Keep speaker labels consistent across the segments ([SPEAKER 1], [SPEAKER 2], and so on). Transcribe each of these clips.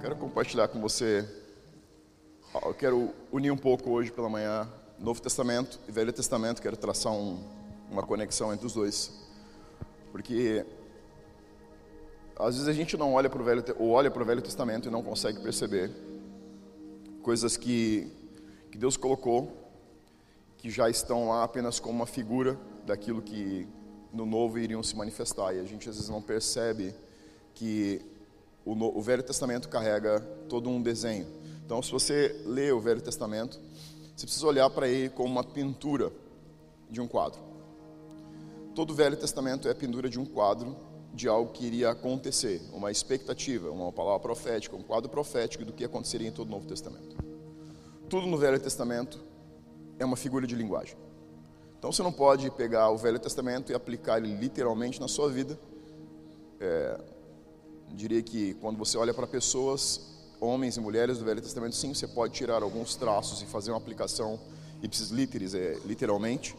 [SPEAKER 1] Quero compartilhar com você. Eu quero unir um pouco hoje pela manhã Novo Testamento e Velho Testamento. Quero traçar um, uma conexão entre os dois, porque às vezes a gente não olha para o Velho ou olha para o Velho Testamento e não consegue perceber coisas que que Deus colocou que já estão lá apenas como uma figura daquilo que no novo iriam se manifestar e a gente às vezes não percebe que o, o Velho Testamento carrega todo um desenho. Então, se você lê o Velho Testamento, você precisa olhar para ele como uma pintura de um quadro. Todo o Velho Testamento é a pintura de um quadro de algo que iria acontecer, uma expectativa, uma palavra profética, um quadro profético do que aconteceria em todo o Novo Testamento. Tudo no Velho Testamento é uma figura de linguagem. Então você não pode pegar o Velho Testamento e aplicar ele literalmente na sua vida. É, diria que quando você olha para pessoas, homens e mulheres do Velho Testamento, sim, você pode tirar alguns traços e fazer uma aplicação ipsis literis, é, literalmente.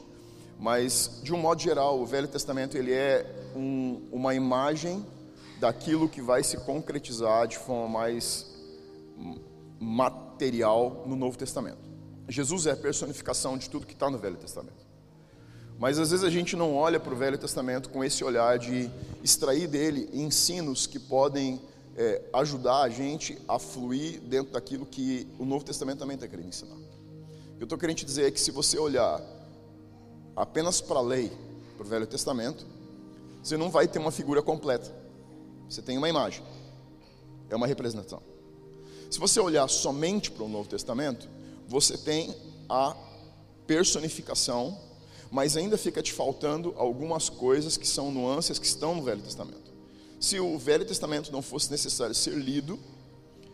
[SPEAKER 1] Mas, de um modo geral, o Velho Testamento ele é um, uma imagem daquilo que vai se concretizar de forma mais material no Novo Testamento. Jesus é a personificação de tudo que está no Velho Testamento. Mas às vezes a gente não olha para o Velho Testamento com esse olhar de extrair dele ensinos que podem é, ajudar a gente a fluir dentro daquilo que o Novo Testamento também está querendo ensinar. O que eu estou querendo te dizer é que se você olhar apenas para a lei, para o Velho Testamento, você não vai ter uma figura completa. Você tem uma imagem, é uma representação. Se você olhar somente para o Novo Testamento, você tem a personificação mas ainda fica te faltando algumas coisas que são nuances que estão no Velho Testamento. Se o Velho Testamento não fosse necessário ser lido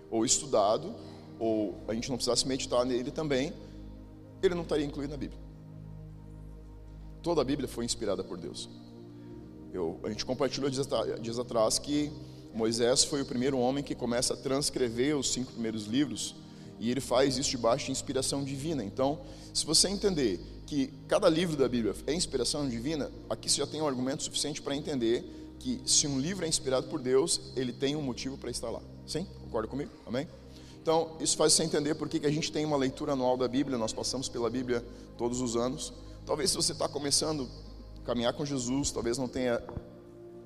[SPEAKER 1] ou estudado, ou a gente não precisasse meditar nele também, ele não estaria incluído na Bíblia. Toda a Bíblia foi inspirada por Deus. Eu, a gente compartilhou dias atrás que Moisés foi o primeiro homem que começa a transcrever os cinco primeiros livros e ele faz isso debaixo de inspiração divina. Então, se você entender que cada livro da Bíblia é inspiração divina, aqui você já tem um argumento suficiente para entender que se um livro é inspirado por Deus, ele tem um motivo para estar lá. Sim? Concorda comigo? Amém? Então, isso faz você entender por que a gente tem uma leitura anual da Bíblia, nós passamos pela Bíblia todos os anos. Talvez se você está começando a caminhar com Jesus, talvez não tenha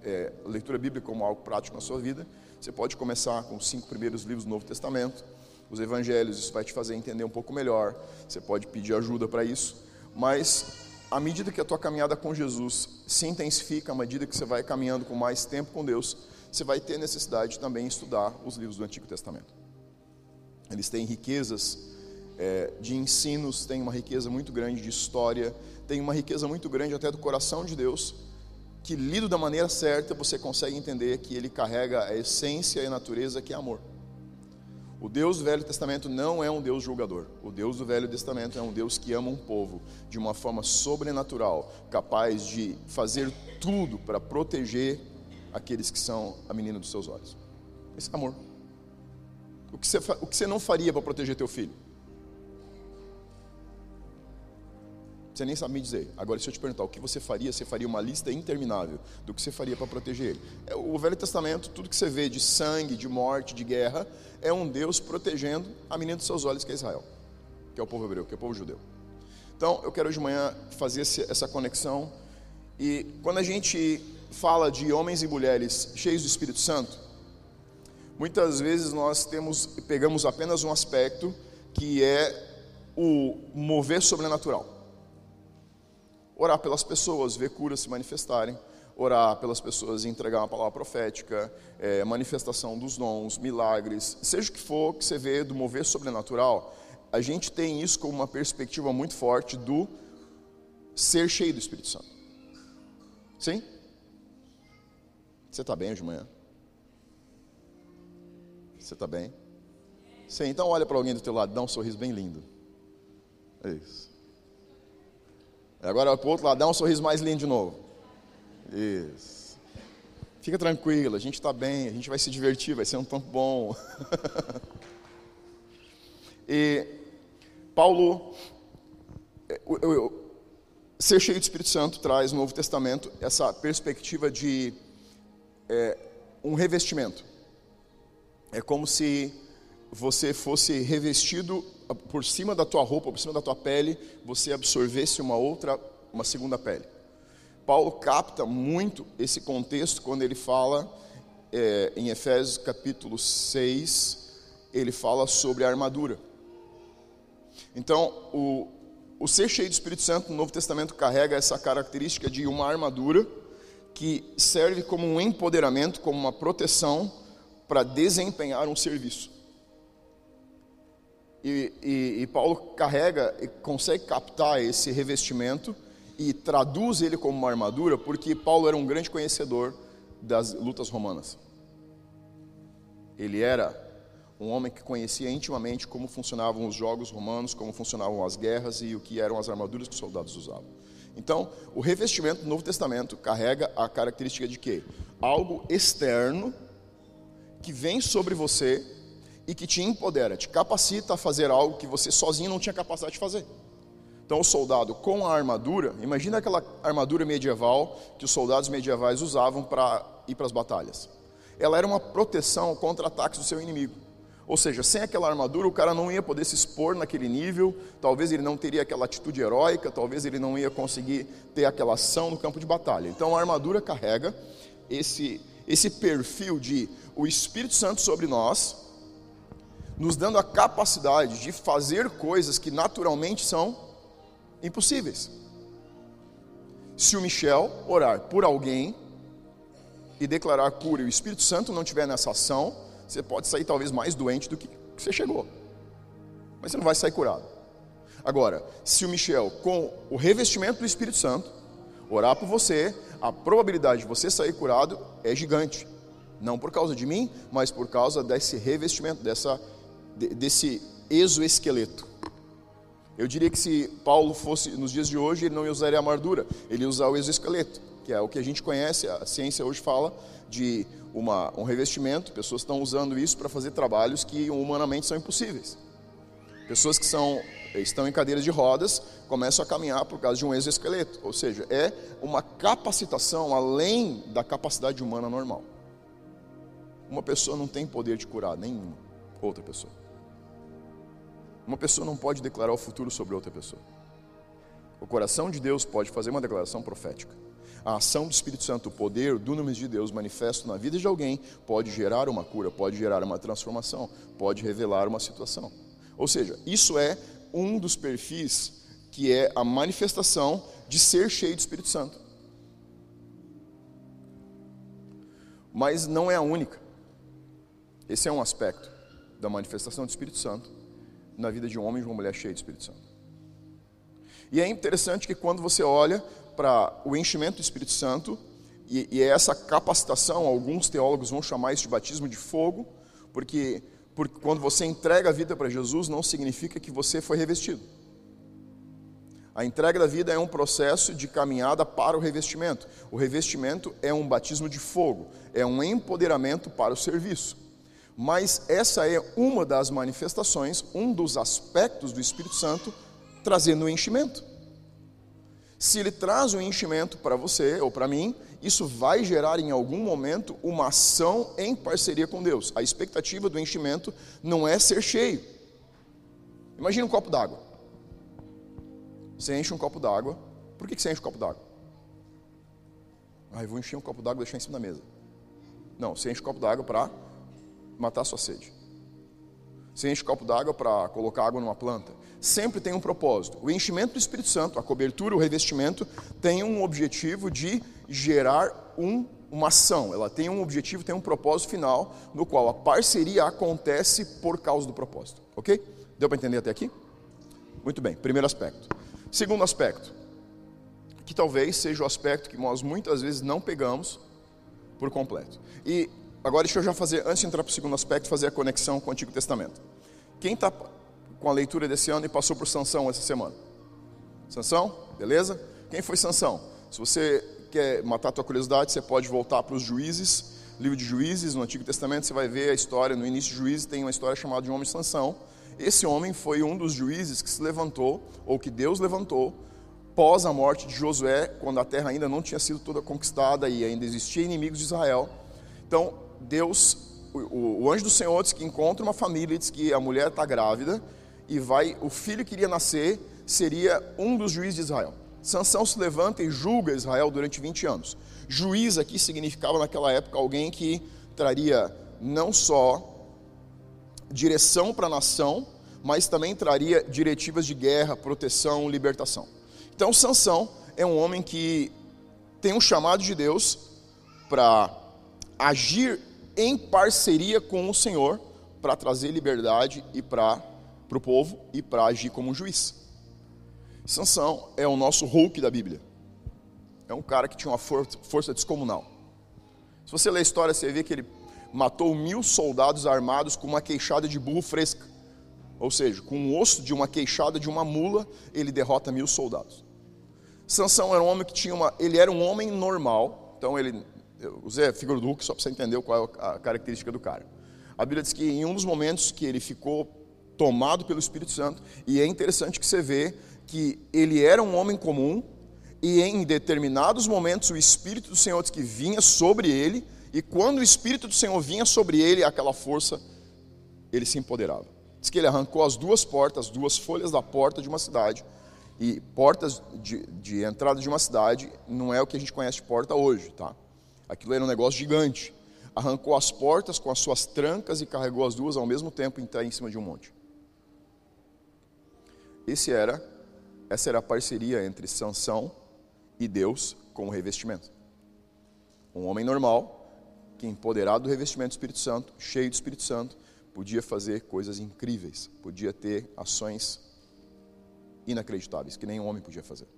[SPEAKER 1] é, leitura bíblica como algo prático na sua vida, você pode começar com os cinco primeiros livros do Novo Testamento, os evangelhos, isso vai te fazer entender um pouco melhor, você pode pedir ajuda para isso. Mas à medida que a tua caminhada com Jesus se intensifica, à medida que você vai caminhando com mais tempo com Deus, você vai ter necessidade também de estudar os livros do Antigo Testamento. Eles têm riquezas é, de ensinos, têm uma riqueza muito grande de história, tem uma riqueza muito grande até do coração de Deus, que lido da maneira certa você consegue entender que ele carrega a essência e a natureza que é amor. O Deus do Velho Testamento não é um Deus julgador. O Deus do Velho Testamento é um Deus que ama um povo de uma forma sobrenatural, capaz de fazer tudo para proteger aqueles que são a menina dos seus olhos. Esse é amor. O que você, o que você não faria para proteger teu filho? Você nem sabe me dizer. Agora, se eu te perguntar o que você faria, você faria uma lista interminável do que você faria para proteger ele. É, o Velho Testamento, tudo que você vê de sangue, de morte, de guerra, é um Deus protegendo a menina dos seus olhos, que é Israel, que é o povo hebreu, que é o povo judeu. Então, eu quero hoje de manhã fazer essa conexão. E quando a gente fala de homens e mulheres cheios do Espírito Santo, muitas vezes nós temos, pegamos apenas um aspecto que é o mover sobrenatural orar pelas pessoas, ver curas se manifestarem, orar pelas pessoas e entregar uma palavra profética, é, manifestação dos dons, milagres, seja o que for que você vê do mover sobrenatural, a gente tem isso como uma perspectiva muito forte do ser cheio do Espírito Santo. Sim? Você está bem hoje de manhã? Você está bem? Sim, então olha para alguém do teu lado, dá um sorriso bem lindo. É isso. Agora para o outro lado, dá um sorriso mais lindo de novo. Isso. Fica tranquilo, a gente está bem, a gente vai se divertir, vai ser um tempo bom. e Paulo, eu, eu, ser cheio do Espírito Santo traz no Novo Testamento essa perspectiva de é, um revestimento. é como se você fosse revestido por cima da tua roupa, por cima da tua pele, você absorvesse uma outra, uma segunda pele. Paulo capta muito esse contexto quando ele fala é, em Efésios capítulo 6, ele fala sobre a armadura. Então, o, o ser cheio do Espírito Santo no Novo Testamento carrega essa característica de uma armadura que serve como um empoderamento, como uma proteção para desempenhar um serviço. E, e, e, Paulo carrega e consegue captar esse revestimento e traduz ele como uma armadura, porque Paulo era um grande conhecedor das lutas romanas. Ele era um homem que conhecia intimamente como funcionavam os jogos romanos, como funcionavam as guerras e o que eram as armaduras que os soldados usavam. Então, o revestimento do Novo Testamento carrega a característica de quê? Algo externo que vem sobre você e que te empodera, te capacita a fazer algo que você sozinho não tinha capacidade de fazer. Então, o soldado com a armadura, imagina aquela armadura medieval que os soldados medievais usavam para ir para as batalhas. Ela era uma proteção contra ataques do seu inimigo. Ou seja, sem aquela armadura, o cara não ia poder se expor naquele nível, talvez ele não teria aquela atitude heróica, talvez ele não ia conseguir ter aquela ação no campo de batalha. Então, a armadura carrega esse, esse perfil de o Espírito Santo sobre nós, nos dando a capacidade de fazer coisas que naturalmente são impossíveis. Se o Michel orar por alguém e declarar cura e o Espírito Santo não estiver nessa ação, você pode sair talvez mais doente do que você chegou. Mas você não vai sair curado. Agora, se o Michel, com o revestimento do Espírito Santo, orar por você, a probabilidade de você sair curado é gigante. Não por causa de mim, mas por causa desse revestimento, dessa desse exoesqueleto. Eu diria que se Paulo fosse nos dias de hoje, ele não usaria a armadura, ele ia usar o exoesqueleto, que é o que a gente conhece, a ciência hoje fala de uma, um revestimento, pessoas estão usando isso para fazer trabalhos que humanamente são impossíveis. Pessoas que são, estão em cadeiras de rodas começam a caminhar por causa de um exoesqueleto, ou seja, é uma capacitação além da capacidade humana normal. Uma pessoa não tem poder de curar nenhuma outra pessoa. Uma pessoa não pode declarar o futuro sobre outra pessoa. O coração de Deus pode fazer uma declaração profética. A ação do Espírito Santo, o poder do nome de Deus manifesto na vida de alguém, pode gerar uma cura, pode gerar uma transformação, pode revelar uma situação. Ou seja, isso é um dos perfis que é a manifestação de ser cheio do Espírito Santo. Mas não é a única. Esse é um aspecto da manifestação do Espírito Santo na vida de um homem e de uma mulher cheia do Espírito Santo. E é interessante que quando você olha para o enchimento do Espírito Santo, e, e é essa capacitação, alguns teólogos vão chamar isso de batismo de fogo, porque, porque quando você entrega a vida para Jesus, não significa que você foi revestido. A entrega da vida é um processo de caminhada para o revestimento. O revestimento é um batismo de fogo, é um empoderamento para o serviço. Mas essa é uma das manifestações, um dos aspectos do Espírito Santo trazendo o enchimento. Se ele traz o enchimento para você ou para mim, isso vai gerar em algum momento uma ação em parceria com Deus. A expectativa do enchimento não é ser cheio. Imagina um copo d'água. Você enche um copo d'água. Por que você enche um copo d'água? Ah, eu vou encher um copo d'água e deixar em cima da mesa. Não, você enche um copo d'água para matar a sua sede. Você enche o copo d'água para colocar água numa planta. Sempre tem um propósito. O enchimento do Espírito Santo, a cobertura, o revestimento, tem um objetivo de gerar um, uma ação. Ela tem um objetivo, tem um propósito final, no qual a parceria acontece por causa do propósito. Ok? Deu para entender até aqui? Muito bem. Primeiro aspecto. Segundo aspecto, que talvez seja o aspecto que nós muitas vezes não pegamos por completo. E Agora deixa eu já fazer, antes de entrar para o segundo aspecto, fazer a conexão com o Antigo Testamento. Quem está com a leitura desse ano e passou por Sansão essa semana? Sansão? Beleza? Quem foi Sansão? Se você quer matar a tua curiosidade, você pode voltar para os juízes, livro de juízes, no Antigo Testamento, você vai ver a história, no início de juízes tem uma história chamada de um homem Sansão. Esse homem foi um dos juízes que se levantou, ou que Deus levantou, pós a morte de Josué, quando a terra ainda não tinha sido toda conquistada e ainda existia inimigos de Israel. Então, Deus o, o anjo do Senhor diz que encontra uma família, diz que a mulher está grávida e vai, o filho que iria nascer seria um dos juízes de Israel. Sansão se levanta e julga Israel durante 20 anos. Juiz aqui significava naquela época alguém que traria não só direção para a nação, mas também traria diretivas de guerra, proteção, libertação. Então Sansão é um homem que tem um chamado de Deus para agir em parceria com o Senhor para trazer liberdade e para o povo e para agir como um juiz. Sansão é o nosso Hulk da Bíblia. É um cara que tinha uma força, força descomunal. Se você ler a história, você vê que ele matou mil soldados armados com uma queixada de burro fresca. Ou seja, com o osso de uma queixada de uma mula, ele derrota mil soldados. Sansão era um homem que tinha uma. Ele era um homem normal. Então ele. Eu usei a figura do Hulk só para você entender qual é a característica do cara. A Bíblia diz que em um dos momentos que ele ficou tomado pelo Espírito Santo, e é interessante que você vê que ele era um homem comum, e em determinados momentos o Espírito do Senhor diz que vinha sobre ele, e quando o Espírito do Senhor vinha sobre ele, aquela força, ele se empoderava. Diz que ele arrancou as duas portas, as duas folhas da porta de uma cidade, e portas de, de entrada de uma cidade não é o que a gente conhece de porta hoje, tá? Aquilo era um negócio gigante. Arrancou as portas com as suas trancas e carregou as duas ao mesmo tempo em, em cima de um monte. Esse era, essa era a parceria entre Sansão e Deus com o revestimento. Um homem normal, que empoderado do revestimento do Espírito Santo, cheio do Espírito Santo, podia fazer coisas incríveis, podia ter ações inacreditáveis que nenhum homem podia fazer.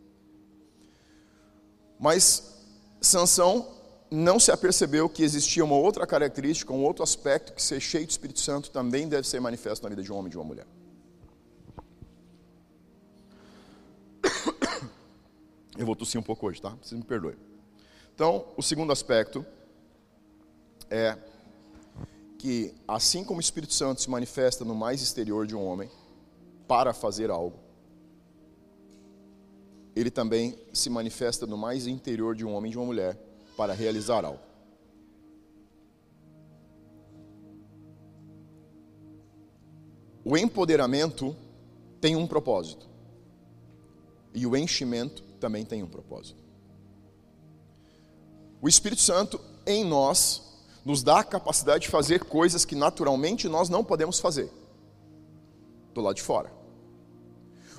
[SPEAKER 1] Mas Sansão não se apercebeu que existia uma outra característica, um outro aspecto que ser cheio do Espírito Santo também deve ser manifesto na vida de um homem e de uma mulher. Eu vou tossir um pouco hoje, tá? Vocês me perdoem. Então, o segundo aspecto é que, assim como o Espírito Santo se manifesta no mais exterior de um homem para fazer algo, ele também se manifesta no mais interior de um homem e de uma mulher para realizar algo. O empoderamento tem um propósito. E o enchimento também tem um propósito. O Espírito Santo em nós nos dá a capacidade de fazer coisas que naturalmente nós não podemos fazer do lado de fora.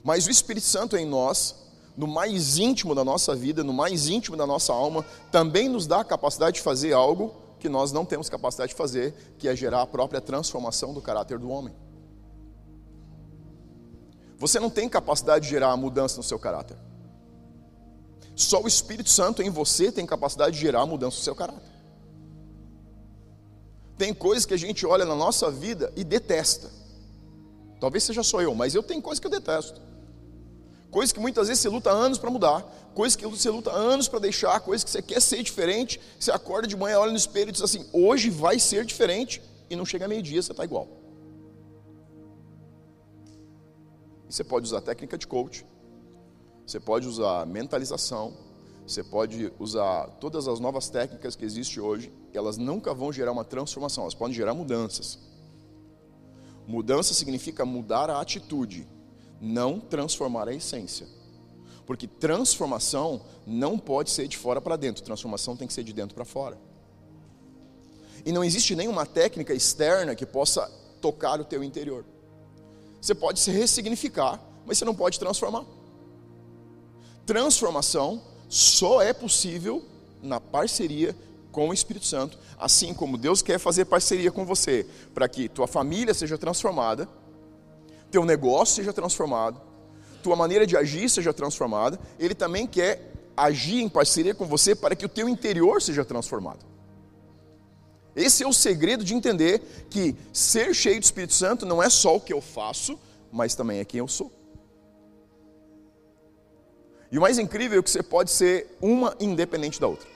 [SPEAKER 1] Mas o Espírito Santo em nós, no mais íntimo da nossa vida, no mais íntimo da nossa alma, também nos dá a capacidade de fazer algo que nós não temos capacidade de fazer, que é gerar a própria transformação do caráter do homem. Você não tem capacidade de gerar a mudança no seu caráter. Só o Espírito Santo em você tem capacidade de gerar a mudança no seu caráter. Tem coisas que a gente olha na nossa vida e detesta. Talvez seja só eu, mas eu tenho coisas que eu detesto. Coisas que muitas vezes você luta anos para mudar, coisas que você luta anos para deixar, coisas que você quer ser diferente. Você acorda de manhã, olha no espelho e diz assim: hoje vai ser diferente, e não chega meio-dia, você está igual. Você pode usar técnica de coach, você pode usar mentalização, você pode usar todas as novas técnicas que existem hoje, elas nunca vão gerar uma transformação, elas podem gerar mudanças. Mudança significa mudar a atitude, não transformar a essência. Porque transformação não pode ser de fora para dentro, transformação tem que ser de dentro para fora. E não existe nenhuma técnica externa que possa tocar o teu interior. Você pode se ressignificar, mas você não pode transformar transformação só é possível na parceria com o Espírito Santo, assim como Deus quer fazer parceria com você para que tua família seja transformada, teu negócio seja transformado, tua maneira de agir seja transformada, ele também quer agir em parceria com você para que o teu interior seja transformado. Esse é o segredo de entender que ser cheio do Espírito Santo não é só o que eu faço, mas também é quem eu sou. E o mais incrível é que você pode ser uma independente da outra.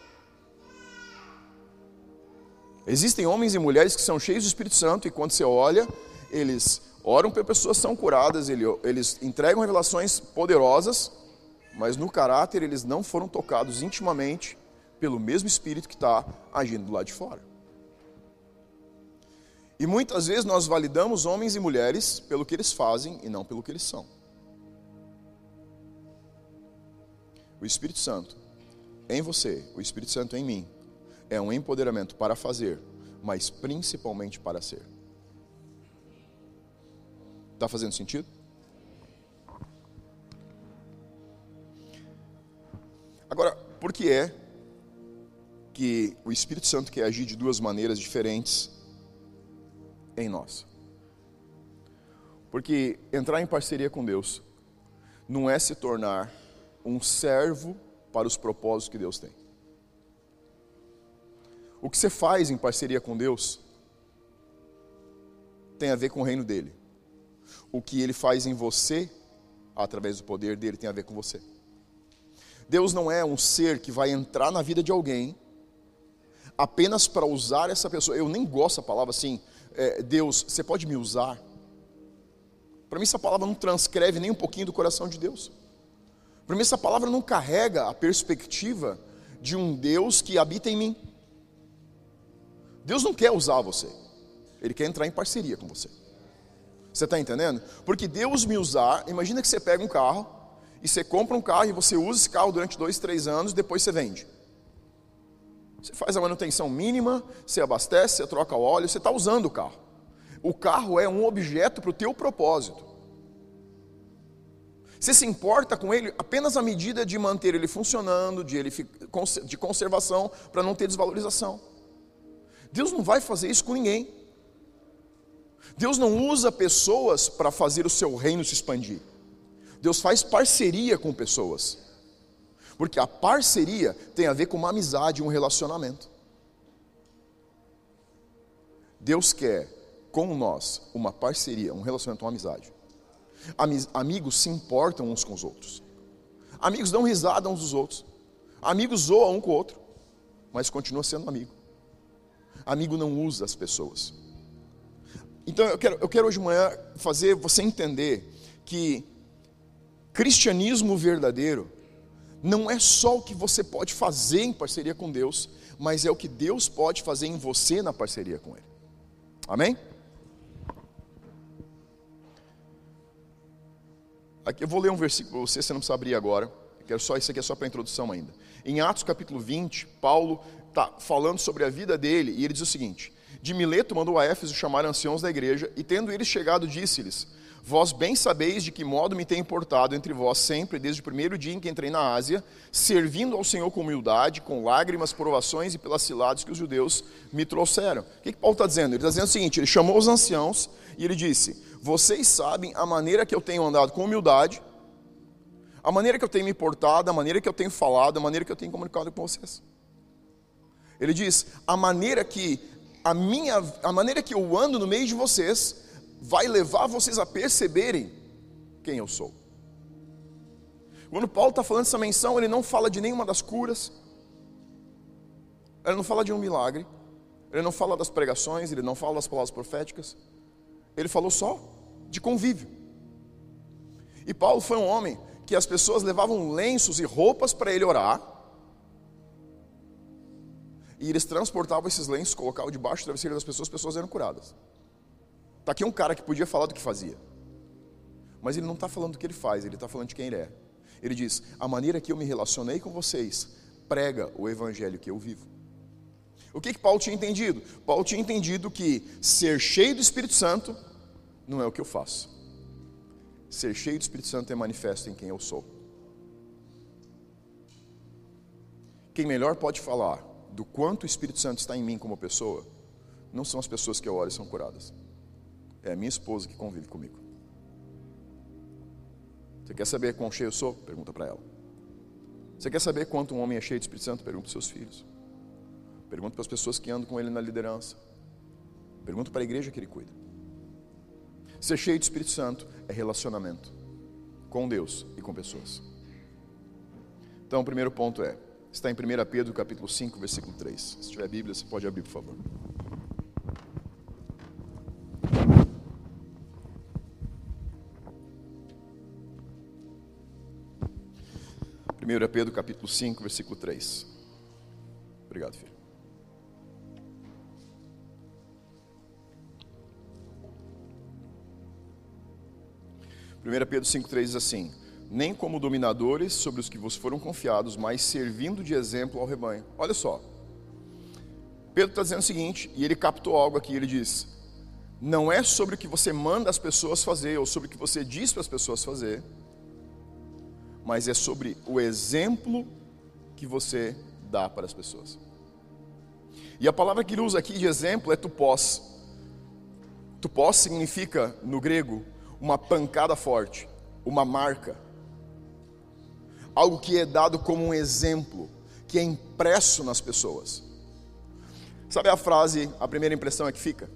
[SPEAKER 1] Existem homens e mulheres que são cheios do Espírito Santo e quando você olha, eles oram para pessoas são curadas, eles entregam revelações poderosas, mas no caráter eles não foram tocados intimamente pelo mesmo Espírito que está agindo do lado de fora. E muitas vezes nós validamos homens e mulheres pelo que eles fazem e não pelo que eles são. O Espírito Santo em você, o Espírito Santo em mim, é um empoderamento para fazer, mas principalmente para ser. Está fazendo sentido? Agora, por que é que o Espírito Santo quer agir de duas maneiras diferentes em nós? Porque entrar em parceria com Deus não é se tornar um servo para os propósitos que Deus tem. O que você faz em parceria com Deus tem a ver com o reino dele. O que ele faz em você, através do poder dele, tem a ver com você. Deus não é um ser que vai entrar na vida de alguém apenas para usar essa pessoa. Eu nem gosto da palavra assim, é, Deus, você pode me usar? Para mim, essa palavra não transcreve nem um pouquinho do coração de Deus. Para mim, essa palavra não carrega a perspectiva de um Deus que habita em mim. Deus não quer usar você, Ele quer entrar em parceria com você. Você está entendendo? Porque Deus me usar, imagina que você pega um carro e você compra um carro e você usa esse carro durante dois, três anos, depois você vende. Você faz a manutenção mínima, você abastece, você troca o óleo, você está usando o carro. O carro é um objeto para o teu propósito. Você se importa com ele apenas à medida de manter ele funcionando, de, ele, de conservação, para não ter desvalorização. Deus não vai fazer isso com ninguém. Deus não usa pessoas para fazer o seu reino se expandir. Deus faz parceria com pessoas. Porque a parceria tem a ver com uma amizade, um relacionamento. Deus quer com nós uma parceria, um relacionamento, uma amizade. Amigos se importam uns com os outros. Amigos dão risada uns dos outros. Amigos zoam um com o outro, mas continua sendo amigo. Amigo não usa as pessoas. Então eu quero, eu quero hoje de manhã fazer você entender que Cristianismo verdadeiro não é só o que você pode fazer em parceria com Deus, mas é o que Deus pode fazer em você na parceria com Ele. Amém? Aqui eu vou ler um versículo para você, você não precisa abrir agora. Quero só isso aqui é só para introdução ainda. Em Atos capítulo 20, Paulo está falando sobre a vida dele e ele diz o seguinte: De Mileto mandou a Éfeso chamar anciãos da igreja e tendo eles chegado disse-lhes: Vós bem sabeis de que modo me tem importado entre vós sempre, desde o primeiro dia em que entrei na Ásia, servindo ao Senhor com humildade, com lágrimas, provações e pelas ciladas que os judeus me trouxeram. O que, que Paulo está dizendo? Ele está dizendo o seguinte: ele chamou os anciãos e ele disse: Vocês sabem a maneira que eu tenho andado com humildade, a maneira que eu tenho me portado, a maneira que eu tenho falado, a maneira que eu tenho comunicado com vocês. Ele diz: a maneira que a minha, a maneira que eu ando no meio de vocês vai levar vocês a perceberem quem eu sou. Quando Paulo está falando essa menção, ele não fala de nenhuma das curas, ele não fala de um milagre, ele não fala das pregações, ele não fala das palavras proféticas, ele falou só de convívio. E Paulo foi um homem que as pessoas levavam lenços e roupas para ele orar, e eles transportavam esses lenços, colocavam debaixo do travesseiro das pessoas, as pessoas eram curadas. Está aqui um cara que podia falar do que fazia. Mas ele não está falando do que ele faz, ele está falando de quem ele é. Ele diz: a maneira que eu me relacionei com vocês prega o evangelho que eu vivo. O que, que Paulo tinha entendido? Paulo tinha entendido que ser cheio do Espírito Santo não é o que eu faço. Ser cheio do Espírito Santo é manifesto em quem eu sou. Quem melhor pode falar do quanto o Espírito Santo está em mim como pessoa, não são as pessoas que eu oro e são curadas. É a minha esposa que convive comigo. Você quer saber quão cheio eu sou? Pergunta para ela. Você quer saber quanto um homem é cheio de Espírito Santo? Pergunta para seus filhos. Pergunta para as pessoas que andam com ele na liderança. Pergunta para a igreja que ele cuida. Ser cheio de Espírito Santo é relacionamento com Deus e com pessoas. Então, o primeiro ponto é, está em 1 Pedro capítulo 5, versículo 3. Se tiver Bíblia, você pode abrir, por favor. Primeiro é Pedro capítulo 5, versículo 3. Obrigado, filho. Primeiro Pedro 5, 3 diz assim: nem como dominadores sobre os que vos foram confiados, mas servindo de exemplo ao rebanho. Olha só. Pedro está dizendo o seguinte, e ele captou algo aqui, ele diz: Não é sobre o que você manda as pessoas fazer, ou sobre o que você diz para as pessoas fazer, mas é sobre o exemplo que você dá para as pessoas. E a palavra que ele usa aqui de exemplo é tupós. Tupós significa, no grego, uma pancada forte, uma marca. Algo que é dado como um exemplo, que é impresso nas pessoas. Sabe a frase, a primeira impressão é que fica?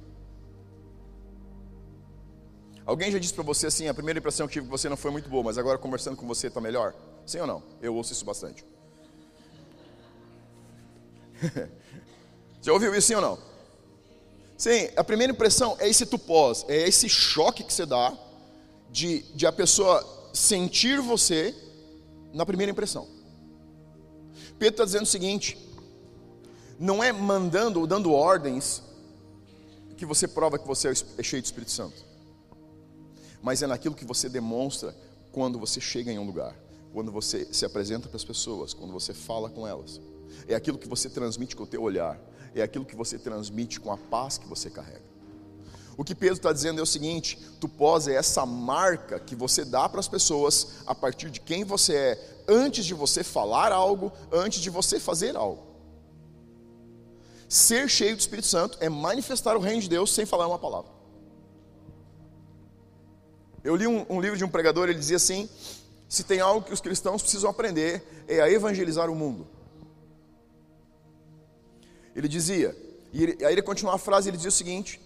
[SPEAKER 1] Alguém já disse para você assim, a primeira impressão que tive que você não foi muito boa, mas agora conversando com você está melhor? Sim ou não? Eu ouço isso bastante. Já ouviu isso sim ou não? Sim, a primeira impressão é esse tupós, é esse choque que você dá de, de a pessoa sentir você na primeira impressão. Pedro está dizendo o seguinte: não é mandando ou dando ordens que você prova que você é cheio do Espírito Santo, mas é naquilo que você demonstra quando você chega em um lugar, quando você se apresenta para as pessoas, quando você fala com elas. É aquilo que você transmite com o teu olhar, é aquilo que você transmite com a paz que você carrega. O que Pedro está dizendo é o seguinte: tu pós é essa marca que você dá para as pessoas a partir de quem você é, antes de você falar algo, antes de você fazer algo. Ser cheio do Espírito Santo é manifestar o reino de Deus sem falar uma palavra. Eu li um, um livro de um pregador, ele dizia assim: se tem algo que os cristãos precisam aprender, é a evangelizar o mundo. Ele dizia, e ele, aí ele continua a frase, ele dizia o seguinte,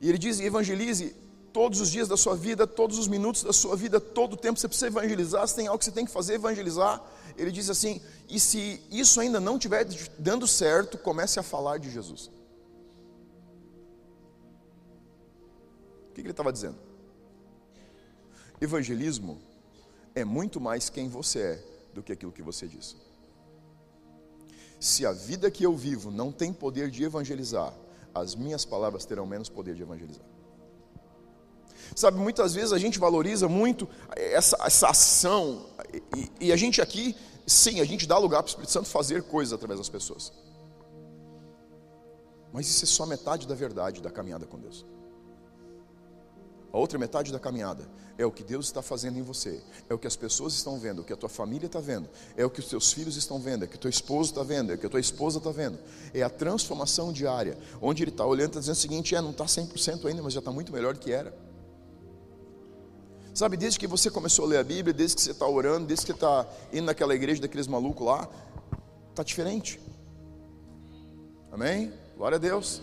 [SPEAKER 1] e ele diz, evangelize todos os dias da sua vida, todos os minutos da sua vida, todo o tempo você precisa evangelizar, se tem algo que você tem que fazer, evangelizar. Ele diz assim, e se isso ainda não estiver dando certo, comece a falar de Jesus. O que, ele estava dizendo? Evangelismo é muito mais quem você é do que aquilo que você diz. Se a vida que eu vivo não tem poder de evangelizar, as minhas palavras terão menos poder de evangelizar. Sabe, muitas vezes a gente valoriza muito essa, essa ação, e, e a gente aqui, sim, a gente dá lugar para o Espírito Santo fazer coisas através das pessoas. Mas isso é só metade da verdade da caminhada com Deus. A outra metade da caminhada é o que Deus está fazendo em você, é o que as pessoas estão vendo, o que a tua família está vendo, é o que os teus filhos estão vendo, é o que o teu esposo está vendo, é o que a tua esposa está vendo. É a transformação diária, onde ele está olhando e está dizendo o seguinte: é, não está 100% ainda, mas já está muito melhor do que era. Sabe, desde que você começou a ler a Bíblia, desde que você está orando, desde que está indo naquela igreja daqueles malucos lá, está diferente. Amém? Glória a Deus.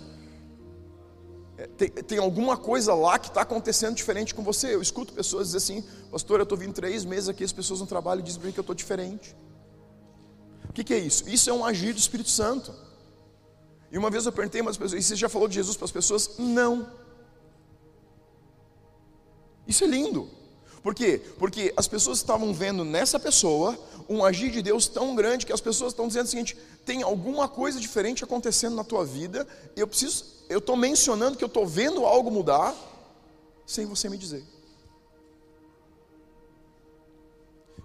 [SPEAKER 1] É, tem, tem, alguma coisa lá que está acontecendo diferente com você. Eu escuto pessoas dizer assim, pastor, eu estou vindo três meses aqui, as pessoas no trabalho dizem para mim que eu estou diferente. O que, que, é isso? Isso é um agir do Espírito Santo. E uma vez eu perguntei umas pessoas, e você já falou de Jesus para as pessoas? Não. Isso é lindo. Por quê? Porque as pessoas estavam vendo nessa pessoa um agir de Deus tão grande que as pessoas estão dizendo o seguinte: tem alguma coisa diferente acontecendo na tua vida, eu preciso eu estou mencionando que eu estou vendo algo mudar, sem você me dizer.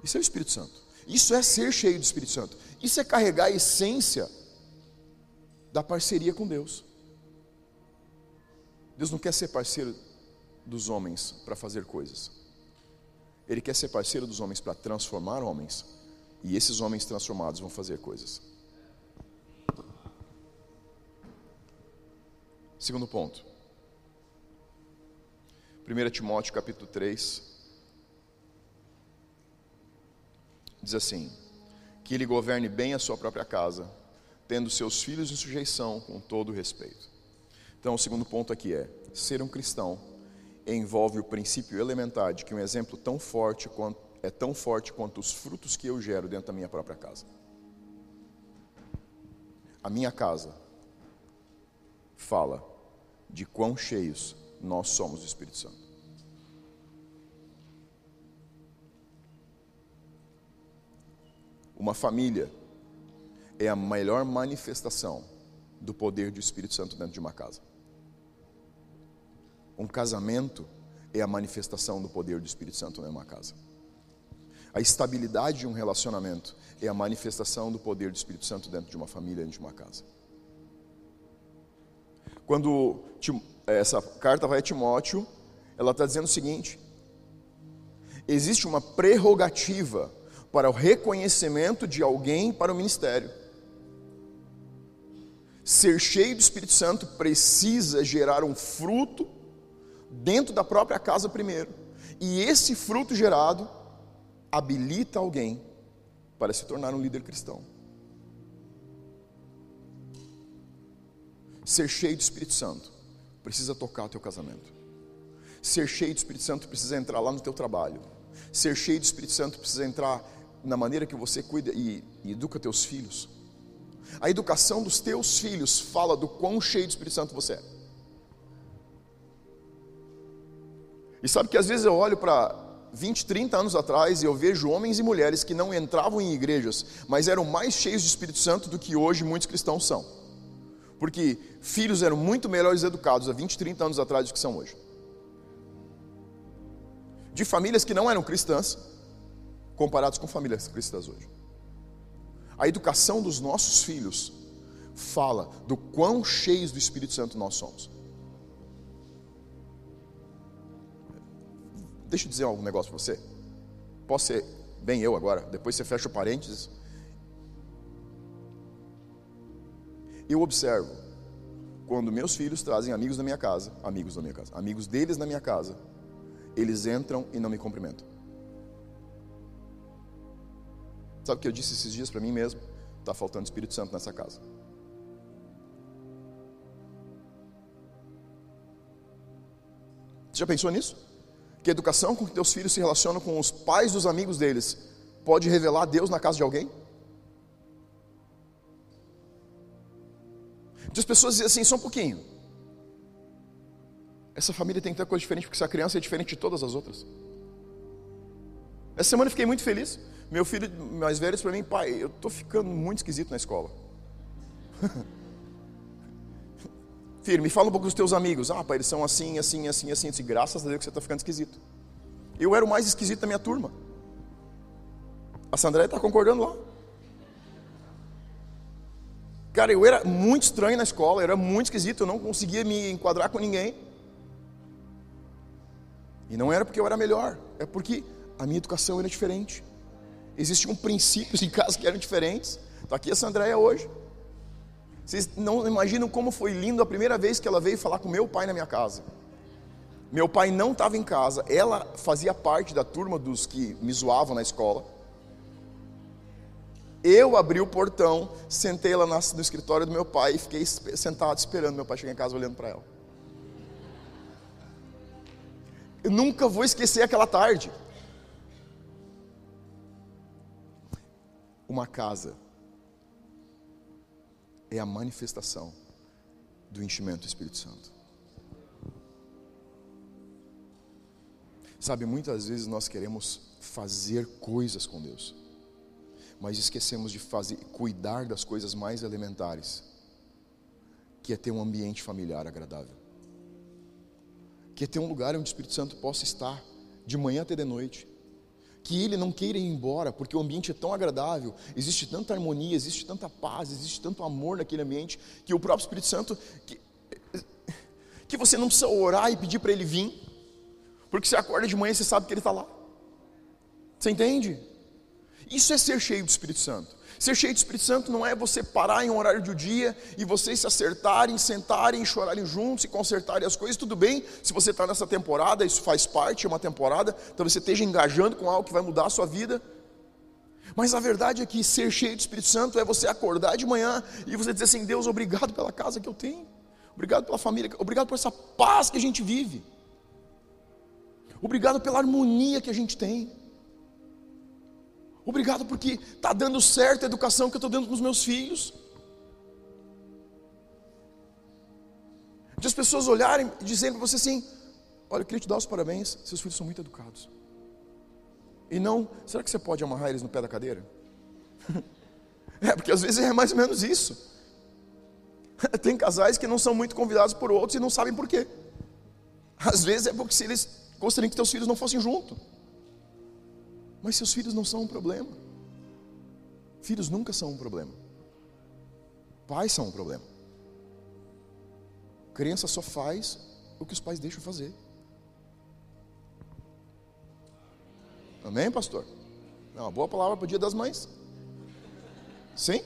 [SPEAKER 1] Isso é o Espírito Santo. Isso é ser cheio do Espírito Santo. Isso é carregar a essência da parceria com Deus. Deus não quer ser parceiro dos homens para fazer coisas. Ele quer ser parceiro dos homens para transformar homens. E esses homens transformados vão fazer coisas. Segundo ponto. 1 Timóteo capítulo 3 diz assim: que ele governe bem a sua própria casa, tendo seus filhos em sujeição com todo respeito. Então, o segundo ponto aqui é: ser um cristão envolve o princípio elementar de que um exemplo tão forte quanto, é tão forte quanto os frutos que eu gero dentro da minha própria casa. A minha casa fala de quão cheios nós somos do Espírito Santo. Uma família é a melhor manifestação do poder do Espírito Santo dentro de uma casa. Um casamento é a manifestação do poder do Espírito Santo numa casa. A estabilidade de um relacionamento é a manifestação do poder do Espírito Santo dentro de uma família, dentro de uma casa. Quando essa carta vai a Timóteo, ela está dizendo o seguinte: existe uma prerrogativa para o reconhecimento de alguém para o ministério. Ser cheio do Espírito Santo precisa gerar um fruto dentro da própria casa primeiro. E esse fruto gerado habilita alguém para se tornar um líder cristão. Ser cheio do Espírito Santo precisa tocar o teu casamento. Ser cheio do Espírito Santo precisa entrar lá no teu trabalho. Ser cheio do Espírito Santo precisa entrar na maneira que você cuida e, e educa teus filhos. A educação dos teus filhos fala do quão cheio do Espírito Santo você é. E sabe que às vezes eu olho para 20, 30 anos atrás e eu vejo homens e mulheres que não entravam em igrejas, mas eram mais cheios de Espírito Santo do que hoje muitos cristãos são. Porque filhos eram muito melhores educados há 20, 30 anos atrás do que são hoje. De famílias que não eram cristãs, comparados com famílias cristãs hoje. A educação dos nossos filhos fala do quão cheios do Espírito Santo nós somos. Deixa eu dizer um negócio para você. Posso ser bem eu agora, depois você fecha o parênteses. Eu observo quando meus filhos trazem amigos da minha casa, amigos da minha casa, amigos deles na minha casa, eles entram e não me cumprimentam. Sabe o que eu disse esses dias para mim mesmo? Está faltando Espírito Santo nessa casa. Você já pensou nisso? Que a educação com que teus filhos se relacionam com os pais dos amigos deles pode revelar Deus na casa de alguém? As pessoas dizem assim, só um pouquinho. Essa família tem que ter coisa diferente, porque essa criança é diferente de todas as outras. Essa semana eu fiquei muito feliz. Meu filho mais velho disse para mim, pai, eu estou ficando muito esquisito na escola. Filho, me fala um pouco dos teus amigos. Ah, pai, eles são assim, assim, assim, assim. Disse, graças a Deus que você está ficando esquisito. Eu era o mais esquisito da minha turma. A Sandra está concordando lá. Cara, eu era muito estranho na escola, eu era muito esquisito, eu não conseguia me enquadrar com ninguém. E não era porque eu era melhor, é porque a minha educação era diferente. Existiam princípios em casa que eram diferentes. Está aqui essa Andréia hoje. Vocês não imaginam como foi lindo a primeira vez que ela veio falar com meu pai na minha casa. Meu pai não estava em casa, ela fazia parte da turma dos que me zoavam na escola. Eu abri o portão, sentei lá no escritório do meu pai e fiquei sentado esperando meu pai chegar em casa olhando para ela. Eu nunca vou esquecer aquela tarde. Uma casa é a manifestação do enchimento do Espírito Santo. Sabe, muitas vezes nós queremos fazer coisas com Deus, mas esquecemos de fazer, cuidar das coisas mais elementares, que é ter um ambiente familiar agradável que é ter um lugar onde o Espírito Santo possa estar, de manhã até de noite. Que ele não queira ir embora, porque o ambiente é tão agradável, existe tanta harmonia, existe tanta paz, existe tanto amor naquele ambiente, que o próprio Espírito Santo, que, que você não precisa orar e pedir para ele vir, porque você acorda de manhã e você sabe que ele está lá. Você entende? Isso é ser cheio do Espírito Santo. Ser cheio do Espírito Santo não é você parar em um horário de dia e vocês se acertarem, sentarem, chorarem juntos e consertarem as coisas. Tudo bem, se você está nessa temporada, isso faz parte, é uma temporada, talvez você esteja engajando com algo que vai mudar a sua vida. Mas a verdade é que ser cheio do Espírito Santo é você acordar de manhã e você dizer assim: Deus, obrigado pela casa que eu tenho, obrigado pela família, obrigado por essa paz que a gente vive, obrigado pela harmonia que a gente tem. Obrigado porque está dando certo a educação que eu estou dando para os meus filhos. De as pessoas olharem e dizendo para você assim: Olha, eu queria te dar os parabéns, seus filhos são muito educados. E não, será que você pode amarrar eles no pé da cadeira? é, porque às vezes é mais ou menos isso. Tem casais que não são muito convidados por outros e não sabem por quê. Às vezes é porque se eles gostaria que teus filhos não fossem junto. Mas seus filhos não são um problema. Filhos nunca são um problema. Pais são um problema. Criança só faz o que os pais deixam fazer. Amém, pastor? É uma boa palavra para o dia das mães. Sim?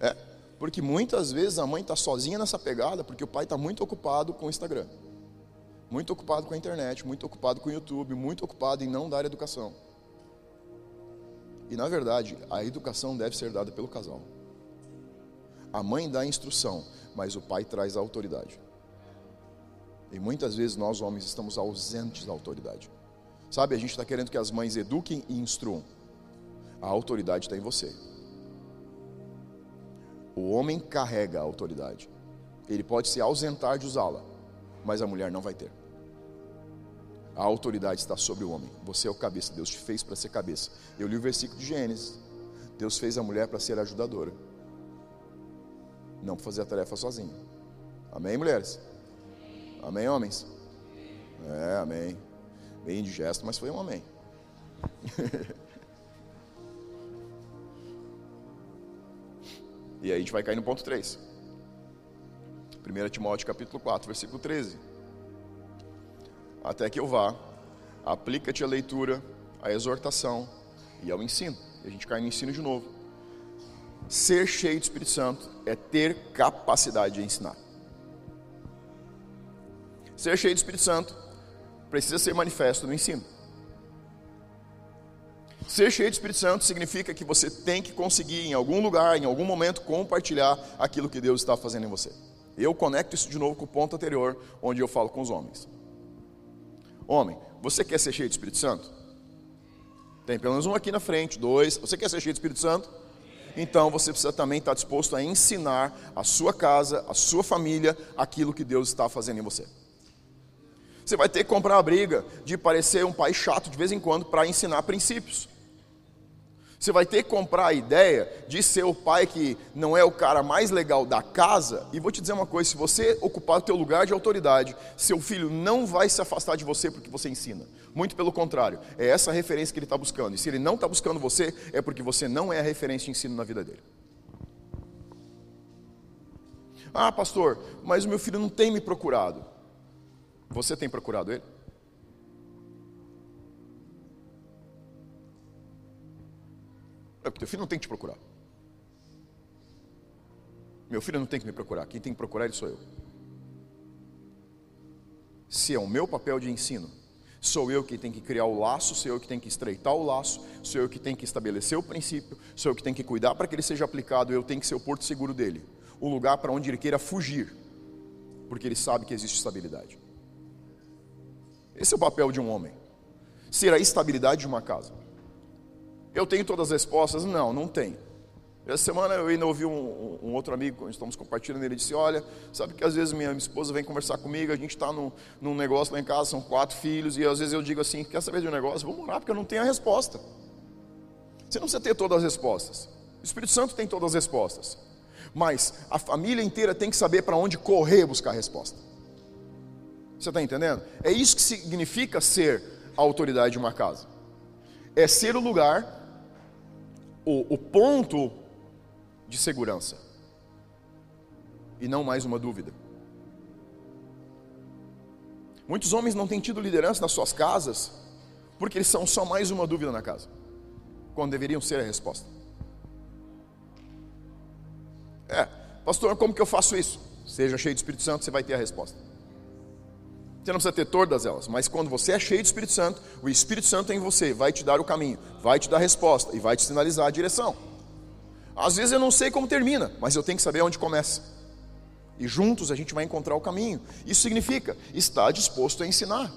[SPEAKER 1] É. Porque muitas vezes a mãe está sozinha nessa pegada porque o pai está muito ocupado com o Instagram, muito ocupado com a internet, muito ocupado com o YouTube, muito ocupado em não dar educação. E na verdade, a educação deve ser dada pelo casal. A mãe dá a instrução, mas o pai traz a autoridade. E muitas vezes nós homens estamos ausentes da autoridade. Sabe, a gente está querendo que as mães eduquem e instruam. A autoridade está em você. O homem carrega a autoridade. Ele pode se ausentar de usá-la, mas a mulher não vai ter. A autoridade está sobre o homem. Você é o cabeça. Deus te fez para ser cabeça. Eu li o versículo de Gênesis. Deus fez a mulher para ser ajudadora, não para fazer a tarefa sozinha. Amém, mulheres? Amém, homens? É, amém. Bem indigesto, mas foi um amém. e aí a gente vai cair no ponto 3. 1 Timóteo capítulo 4, versículo 13. Até que eu vá, aplica-te a leitura, a exortação e ao ensino. E a gente cai no ensino de novo. Ser cheio do Espírito Santo é ter capacidade de ensinar. Ser cheio do Espírito Santo precisa ser manifesto no ensino. Ser cheio do Espírito Santo significa que você tem que conseguir, em algum lugar, em algum momento, compartilhar aquilo que Deus está fazendo em você. Eu conecto isso de novo com o ponto anterior, onde eu falo com os homens. Homem, você quer ser cheio do Espírito Santo? Tem pelo menos um aqui na frente, dois. Você quer ser cheio do Espírito Santo? Então você precisa também estar disposto a ensinar a sua casa, a sua família, aquilo que Deus está fazendo em você. Você vai ter que comprar a briga de parecer um pai chato de vez em quando para ensinar princípios. Você vai ter que comprar a ideia de ser o pai que não é o cara mais legal da casa. E vou te dizer uma coisa: se você ocupar o teu lugar de autoridade, seu filho não vai se afastar de você porque você ensina. Muito pelo contrário, é essa referência que ele está buscando. E se ele não está buscando você, é porque você não é a referência de ensino na vida dele. Ah, pastor, mas o meu filho não tem me procurado. Você tem procurado ele? Teu filho não tem que te procurar. Meu filho não tem que me procurar. Quem tem que procurar ele sou eu. Se é o meu papel de ensino, sou eu que tem que criar o laço, sou eu que tem que estreitar o laço, sou eu que tem que estabelecer o princípio, sou eu que tem que cuidar para que ele seja aplicado, eu tenho que ser o porto seguro dele, o lugar para onde ele queira fugir, porque ele sabe que existe estabilidade. Esse é o papel de um homem. Ser a estabilidade de uma casa. Eu tenho todas as respostas? Não, não tenho. Essa semana eu ainda ouvi um, um outro amigo, estamos compartilhando, ele disse: Olha, sabe que às vezes minha, esposa vem conversar comigo, a gente está num, num negócio lá em casa, são quatro filhos, e às vezes eu digo assim: Quer saber de um negócio? Vamos orar, porque eu não tenho a resposta. Você não precisa ter todas as respostas. O Espírito Santo tem todas as respostas. Mas a família inteira tem que saber para onde correr buscar a resposta. Você está entendendo? É isso que significa ser a autoridade de uma casa. É ser o lugar, o, o ponto de segurança. E não mais uma dúvida. Muitos homens não têm tido liderança nas suas casas porque eles são só mais uma dúvida na casa, quando deveriam ser a resposta. É, pastor, como que eu faço isso? Seja cheio de Espírito Santo, você vai ter a resposta. Você não precisa ter todas elas, mas quando você é cheio do Espírito Santo, o Espírito Santo em você vai te dar o caminho, vai te dar a resposta e vai te sinalizar a direção. Às vezes eu não sei como termina, mas eu tenho que saber onde começa. E juntos a gente vai encontrar o caminho. Isso significa estar disposto a ensinar.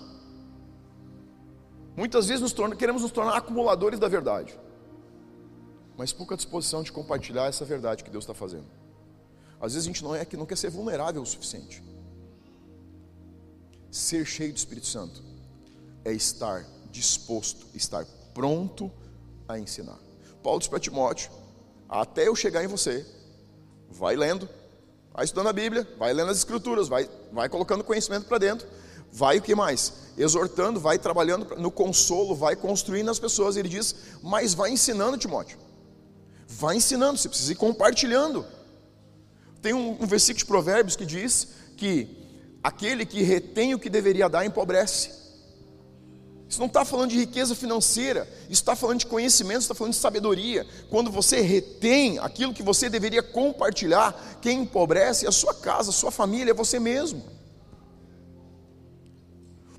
[SPEAKER 1] Muitas vezes nos torna, queremos nos tornar acumuladores da verdade, mas pouca disposição de compartilhar essa verdade que Deus está fazendo. Às vezes a gente não é que não quer ser vulnerável o suficiente. Ser cheio do Espírito Santo é estar disposto, estar pronto a ensinar. Paulo diz para Timóteo: até eu chegar em você, vai lendo, vai estudando a Bíblia, vai lendo as Escrituras, vai, vai colocando conhecimento para dentro, vai o que mais? Exortando, vai trabalhando no consolo, vai construindo as pessoas. Ele diz, mas vai ensinando, Timóteo. Vai ensinando, você precisa ir compartilhando. Tem um, um versículo de Provérbios que diz que aquele que retém o que deveria dar empobrece. Isso não está falando de riqueza financeira, isso está falando de conhecimento, está falando de sabedoria. Quando você retém aquilo que você deveria compartilhar, quem empobrece é a sua casa, a sua família, é você mesmo.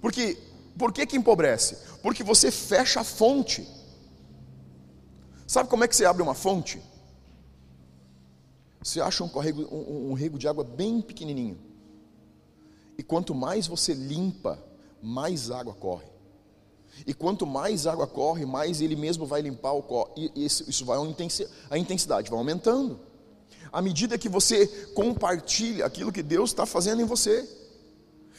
[SPEAKER 1] Porque, por que, que empobrece? Porque você fecha a fonte. Sabe como é que você abre uma fonte? Você acha um, corrego, um, um rego de água bem pequenininho. E quanto mais você limpa, mais água corre. E quanto mais água corre, mais ele mesmo vai limpar o corpo. E isso, vai a intensidade vai aumentando. À medida que você compartilha aquilo que Deus está fazendo em você,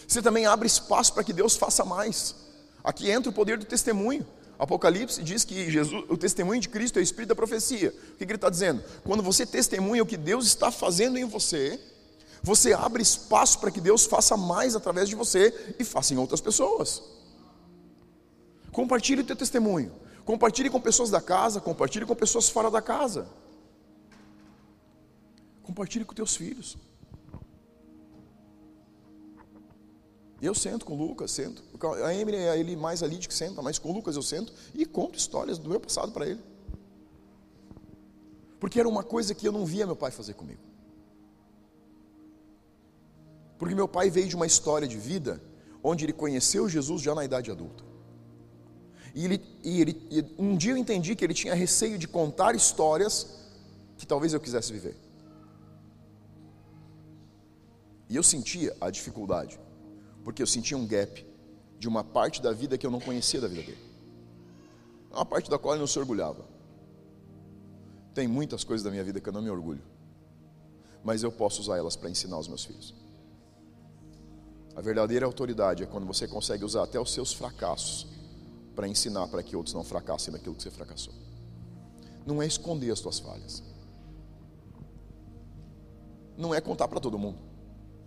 [SPEAKER 1] você também abre espaço para que Deus faça mais. Aqui entra o poder do testemunho. Apocalipse diz que Jesus, o testemunho de Cristo é o espírito da profecia. O que ele está dizendo? Quando você testemunha o que Deus está fazendo em você, você abre espaço para que Deus faça mais através de você e faça em outras pessoas. Compartilhe o teu testemunho. Compartilhe com pessoas da casa, compartilhe com pessoas fora da casa. Compartilhe com teus filhos. Eu sento com o Lucas, sento. A Emily é ele mais ali de que senta, mas com o Lucas eu sento e conto histórias do meu passado para ele. Porque era uma coisa que eu não via meu pai fazer comigo. Porque meu pai veio de uma história de vida onde ele conheceu Jesus já na idade adulta. E, ele, e, ele, e um dia eu entendi que ele tinha receio de contar histórias que talvez eu quisesse viver. E eu sentia a dificuldade, porque eu sentia um gap de uma parte da vida que eu não conhecia da vida dele. Uma parte da qual ele não se orgulhava. Tem muitas coisas da minha vida que eu não me orgulho, mas eu posso usar elas para ensinar os meus filhos. A verdadeira autoridade é quando você consegue usar até os seus fracassos para ensinar para que outros não fracassem naquilo que você fracassou. Não é esconder as tuas falhas. Não é contar para todo mundo.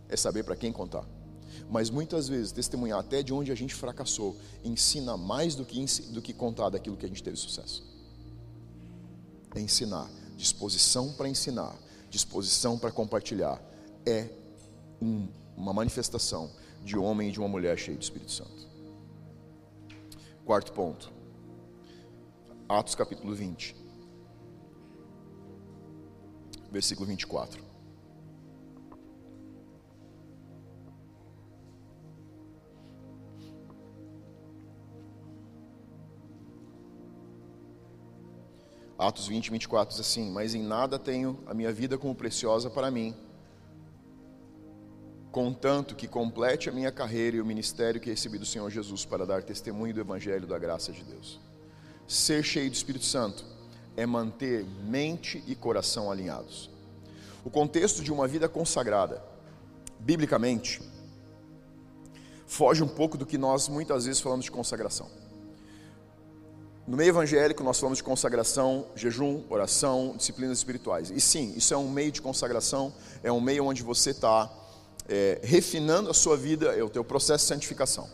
[SPEAKER 1] É saber para quem contar. Mas muitas vezes testemunhar até de onde a gente fracassou ensina mais do que, do que contar daquilo que a gente teve sucesso. É ensinar, disposição para ensinar, disposição para compartilhar. É um, uma manifestação de homem e de uma mulher cheio do Espírito Santo. Quarto ponto. Atos capítulo 20. Versículo 24. Atos 20, 24 diz assim: Mas em nada tenho a minha vida como preciosa para mim contanto que complete a minha carreira e o ministério que recebi do Senhor Jesus para dar testemunho do Evangelho da graça de Deus. Ser cheio do Espírito Santo é manter mente e coração alinhados. O contexto de uma vida consagrada, biblicamente, foge um pouco do que nós muitas vezes falamos de consagração. No meio evangélico, nós falamos de consagração, jejum, oração, disciplinas espirituais. E sim, isso é um meio de consagração, é um meio onde você está é, refinando a sua vida, é o teu processo de santificação.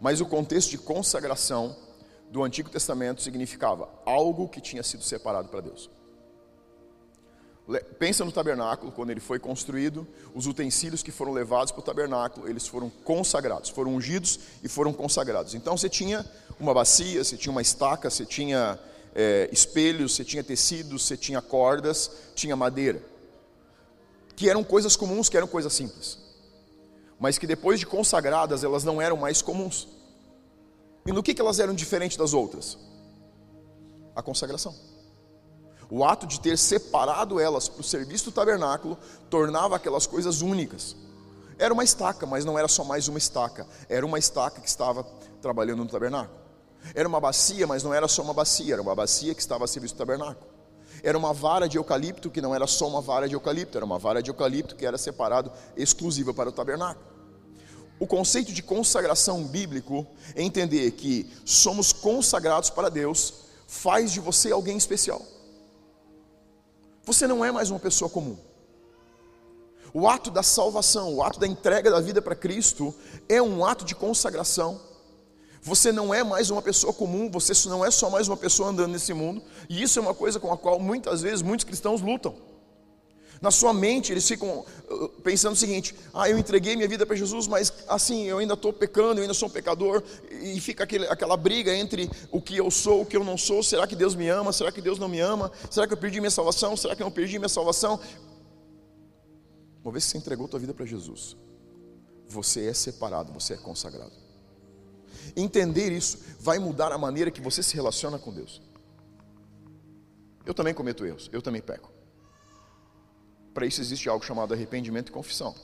[SPEAKER 1] Mas o contexto de consagração do Antigo Testamento significava algo que tinha sido separado para Deus. Pensa no tabernáculo, quando ele foi construído, os utensílios que foram levados para o tabernáculo, eles foram consagrados, foram ungidos e foram consagrados. Então você tinha uma bacia, você tinha uma estaca, você tinha é, espelhos, você tinha tecidos, você tinha cordas, tinha madeira que eram coisas comuns, que eram coisas simples, mas que depois de consagradas elas não eram mais comuns. E no que, que elas eram diferentes das outras? A consagração. O ato de ter separado elas para o serviço do tabernáculo tornava aquelas coisas únicas. Era uma estaca, mas não era só mais uma estaca, era uma estaca que estava trabalhando no tabernáculo. Era uma bacia, mas não era só uma bacia, era uma bacia que estava a serviço do tabernáculo era uma vara de eucalipto que não era só uma vara de eucalipto, era uma vara de eucalipto que era separado exclusiva para o tabernáculo. O conceito de consagração bíblico é entender que somos consagrados para Deus, faz de você alguém especial. Você não é mais uma pessoa comum. O ato da salvação, o ato da entrega da vida para Cristo, é um ato de consagração. Você não é mais uma pessoa comum, você não é só mais uma pessoa andando nesse mundo, e isso é uma coisa com a qual muitas vezes muitos cristãos lutam. Na sua mente eles ficam uh, pensando o seguinte: ah, eu entreguei minha vida para Jesus, mas assim, eu ainda estou pecando, eu ainda sou um pecador, e fica aquele, aquela briga entre o que eu sou, o que eu não sou, será que Deus me ama, será que Deus não me ama, será que eu perdi minha salvação, será que eu não perdi minha salvação? Uma vez que você entregou tua vida para Jesus, você é separado, você é consagrado. Entender isso vai mudar a maneira que você se relaciona com Deus. Eu também cometo erros, eu também peco. Para isso existe algo chamado arrependimento e confissão.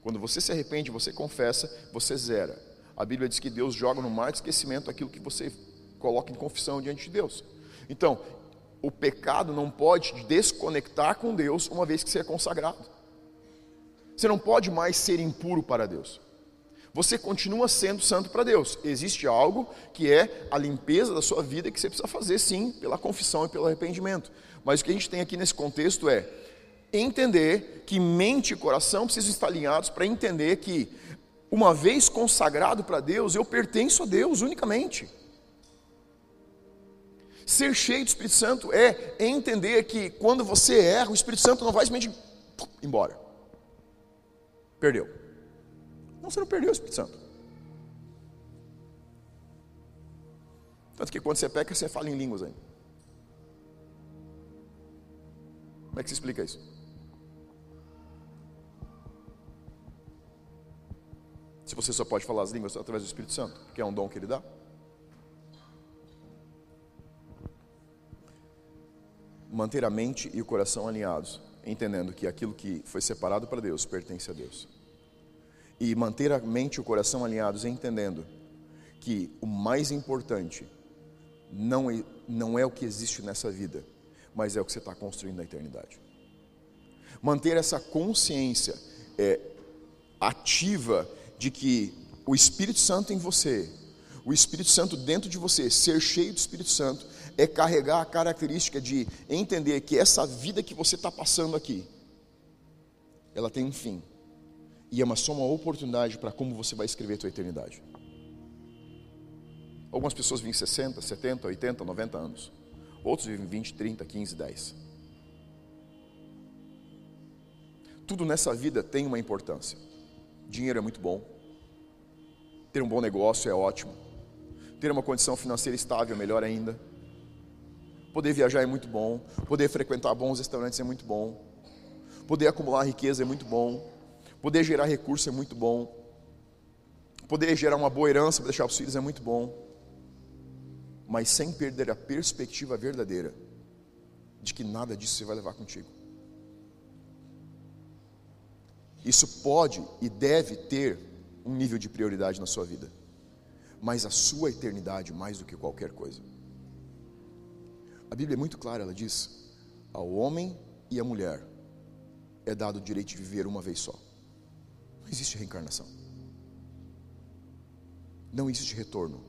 [SPEAKER 1] Quando você se arrepende, você confessa, você zera. A Bíblia diz que Deus joga no mar de esquecimento aquilo que você coloca em confissão diante de Deus. Então, o pecado não pode desconectar com Deus uma vez que você é consagrado. Você não pode mais ser impuro para Deus. Você continua sendo santo para Deus. Existe algo que é a limpeza da sua vida que você precisa fazer, sim, pela confissão e pelo arrependimento. Mas o que a gente tem aqui nesse contexto é entender que mente e coração precisam estar alinhados para entender que, uma vez consagrado para Deus, eu pertenço a Deus unicamente. Ser cheio do Espírito Santo é entender que quando você erra, o Espírito Santo não vai simplesmente embora. Perdeu. Você não perdeu o Espírito Santo. Tanto que quando você peca, você fala em línguas ainda. Como é que se explica isso? Se você só pode falar as línguas através do Espírito Santo, que é um dom que ele dá. Manter a mente e o coração alinhados entendendo que aquilo que foi separado para Deus pertence a Deus. E manter a mente e o coração alinhados entendendo que o mais importante não é, não é o que existe nessa vida, mas é o que você está construindo na eternidade. Manter essa consciência é, ativa de que o Espírito Santo em você, o Espírito Santo dentro de você, ser cheio do Espírito Santo, é carregar a característica de entender que essa vida que você está passando aqui, ela tem um fim. E é uma só uma oportunidade para como você vai escrever a tua eternidade. Algumas pessoas vivem 60, 70, 80, 90 anos. Outros vivem 20, 30, 15, 10. Tudo nessa vida tem uma importância. Dinheiro é muito bom. Ter um bom negócio é ótimo. Ter uma condição financeira estável, melhor ainda. Poder viajar é muito bom. Poder frequentar bons restaurantes é muito bom. Poder acumular riqueza é muito bom. Poder gerar recurso é muito bom. Poder gerar uma boa herança para deixar os filhos é muito bom. Mas sem perder a perspectiva verdadeira de que nada disso você vai levar contigo. Isso pode e deve ter um nível de prioridade na sua vida, mas a sua eternidade mais do que qualquer coisa. A Bíblia é muito clara, ela diz: ao homem e à mulher é dado o direito de viver uma vez só. Não existe reencarnação. Não existe retorno.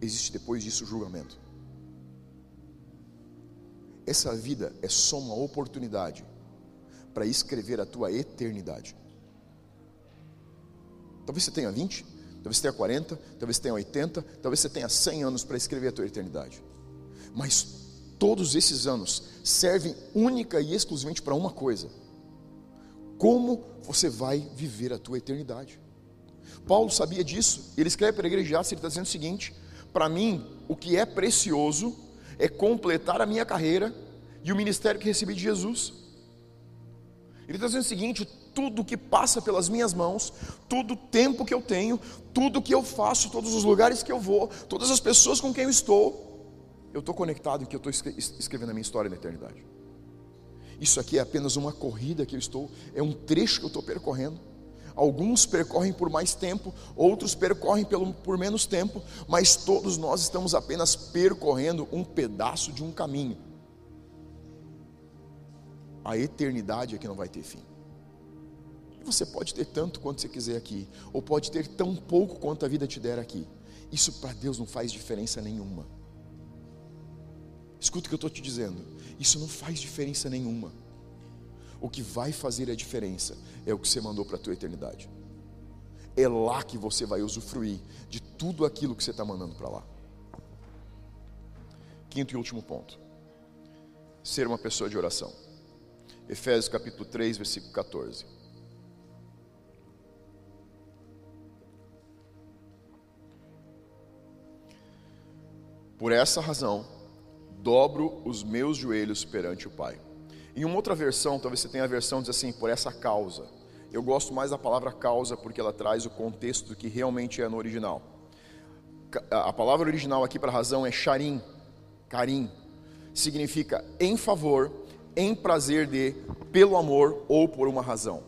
[SPEAKER 1] Existe depois disso julgamento. Essa vida é só uma oportunidade para escrever a tua eternidade. Talvez você tenha 20, talvez você tenha 40, talvez você tenha 80, talvez você tenha 100 anos para escrever a tua eternidade. Mas todos esses anos servem única e exclusivamente para uma coisa: como você vai viver a tua eternidade. Paulo sabia disso, ele escreve para a igreja ele está dizendo o seguinte: para mim, o que é precioso é completar a minha carreira e o ministério que recebi de Jesus. Ele está dizendo o seguinte: tudo que passa pelas minhas mãos, todo o tempo que eu tenho, tudo que eu faço, todos os lugares que eu vou, todas as pessoas com quem eu estou, eu estou conectado em que eu estou escrevendo a minha história na eternidade. Isso aqui é apenas uma corrida que eu estou, é um trecho que eu estou percorrendo. Alguns percorrem por mais tempo, outros percorrem pelo, por menos tempo, mas todos nós estamos apenas percorrendo um pedaço de um caminho. A eternidade é que não vai ter fim. Você pode ter tanto quanto você quiser aqui, ou pode ter tão pouco quanto a vida te der aqui. Isso para Deus não faz diferença nenhuma. Escuta o que eu estou te dizendo. Isso não faz diferença nenhuma. o que vai fazer a diferença é o que você mandou para a tua eternidade. É lá que você vai usufruir de tudo aquilo que você está mandando para lá. Quinto e último ponto: ser uma pessoa de oração. Efésios capítulo 3, versículo 14. Por essa razão, dobro os meus joelhos perante o Pai. Em uma outra versão, talvez você tenha a versão diz assim, por essa causa. Eu gosto mais da palavra causa porque ela traz o contexto que realmente é no original. A palavra original aqui para razão é charim, carim. Significa em favor, em prazer de, pelo amor ou por uma razão.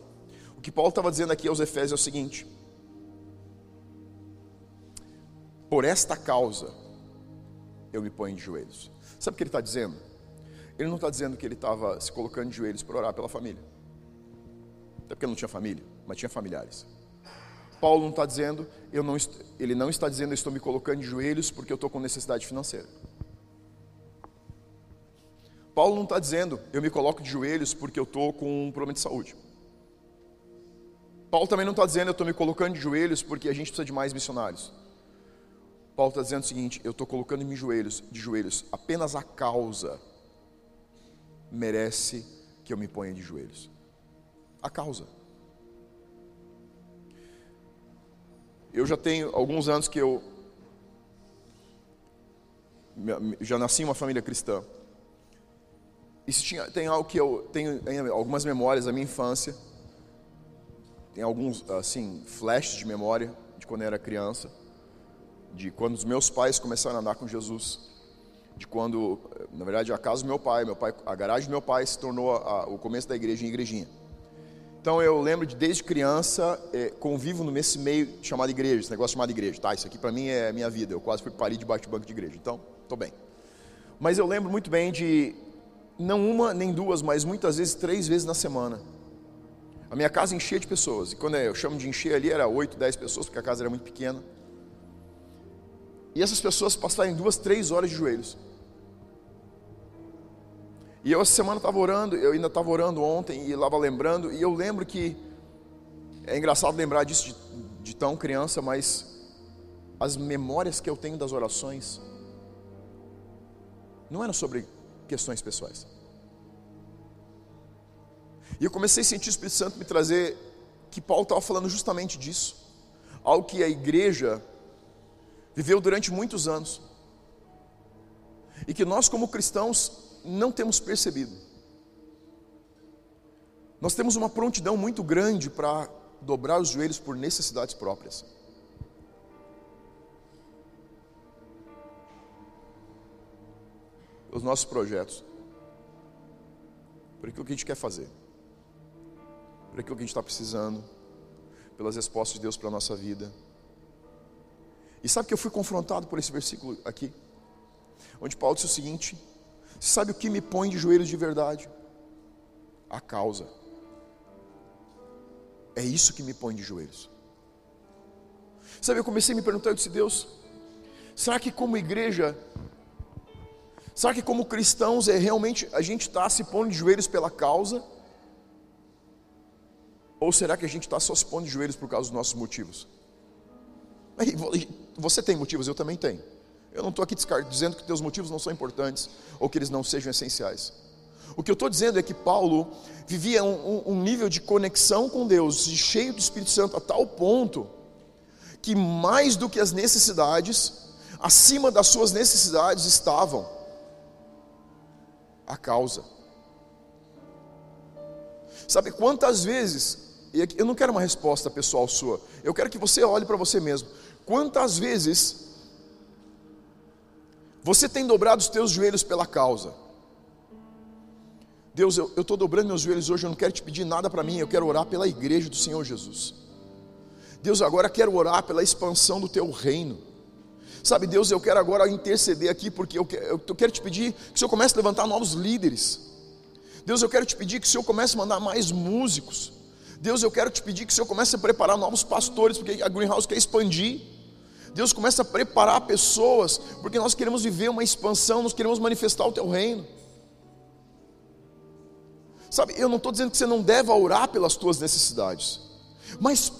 [SPEAKER 1] O que Paulo estava dizendo aqui aos Efésios é o seguinte: por esta causa, eu me ponho de joelhos. Sabe o que ele está dizendo? Ele não está dizendo que ele estava se colocando de joelhos para orar pela família. Até porque ele não tinha família, mas tinha familiares. Paulo não está dizendo, eu não, ele não está dizendo, eu estou me colocando de joelhos porque eu estou com necessidade financeira. Paulo não está dizendo, eu me coloco de joelhos porque eu estou com um problema de saúde. Paulo também não está dizendo, eu estou me colocando de joelhos porque a gente precisa de mais missionários. Paulo está dizendo o seguinte: eu estou colocando em joelhos, de joelhos, apenas a causa merece que eu me ponha de joelhos. A causa. Eu já tenho alguns anos que eu já nasci em uma família cristã. Isso tinha, tem algo que eu tenho algumas memórias da minha infância. Tem alguns assim flashes de memória de quando eu era criança de quando os meus pais começaram a andar com Jesus, de quando, na verdade, a casa do meu pai, meu pai a garagem do meu pai se tornou a, o começo da igreja em igrejinha. Então eu lembro de desde criança é, convivo nesse meio chamado igreja, esse negócio chamado igreja, tá? Isso aqui para mim é minha vida. Eu quase fui parir debaixo de banco de igreja, então estou bem. Mas eu lembro muito bem de não uma nem duas, mas muitas vezes três vezes na semana. A minha casa enchia de pessoas. E quando eu chamo de encher ali era oito, dez pessoas, porque a casa era muito pequena e essas pessoas passarem duas, três horas de joelhos. E eu essa semana estava orando, eu ainda estava orando ontem e estava lembrando, e eu lembro que é engraçado lembrar disso de, de tão criança, mas as memórias que eu tenho das orações não eram sobre questões pessoais. E eu comecei a sentir o Espírito Santo me trazer que Paulo estava falando justamente disso, algo que a igreja viveu durante muitos anos, e que nós, como cristãos, não temos percebido. Nós temos uma prontidão muito grande para dobrar os joelhos por necessidades próprias. Os nossos projetos, por aquilo que a gente quer fazer, por aquilo que a gente está precisando, pelas respostas de Deus para a nossa vida. E sabe que eu fui confrontado por esse versículo aqui, onde Paulo disse o seguinte: sabe o que me põe de joelhos de verdade? A causa. É isso que me põe de joelhos. Sabe, eu comecei a me perguntar, eu disse, Deus, será que como igreja, será que como cristãos é realmente a gente está se pondo de joelhos pela causa? Ou será que a gente está só se pondo de joelhos por causa dos nossos motivos? Você tem motivos, eu também tenho. Eu não estou aqui dizendo que teus motivos não são importantes ou que eles não sejam essenciais. O que eu estou dizendo é que Paulo vivia um, um, nível de conexão com Deus, cheio do Espírito Santo, a tal ponto que mais do que as necessidades, acima das suas necessidades estavam a causa. Sabe quantas vezes, eu não quero uma resposta pessoal sua, eu quero que você olhe para você mesmo. Quantas vezes você tem dobrado os teus joelhos pela causa? Deus, eu estou dobrando meus joelhos hoje, eu não quero te pedir nada para mim, eu quero orar pela igreja do Senhor Jesus. Deus, agora quero orar pela expansão do teu reino. Sabe, Deus, eu quero agora interceder aqui, porque eu quero, eu quero te pedir que o Senhor comece a levantar novos líderes. Deus, eu quero te pedir que o Senhor comece a mandar mais músicos. Deus, eu quero te pedir que o Senhor comece a preparar novos pastores, porque a Greenhouse quer expandir. Deus começa a preparar pessoas, porque nós queremos viver uma expansão, nós queremos manifestar o teu reino. Sabe, eu não estou dizendo que você não deve orar pelas tuas necessidades, mas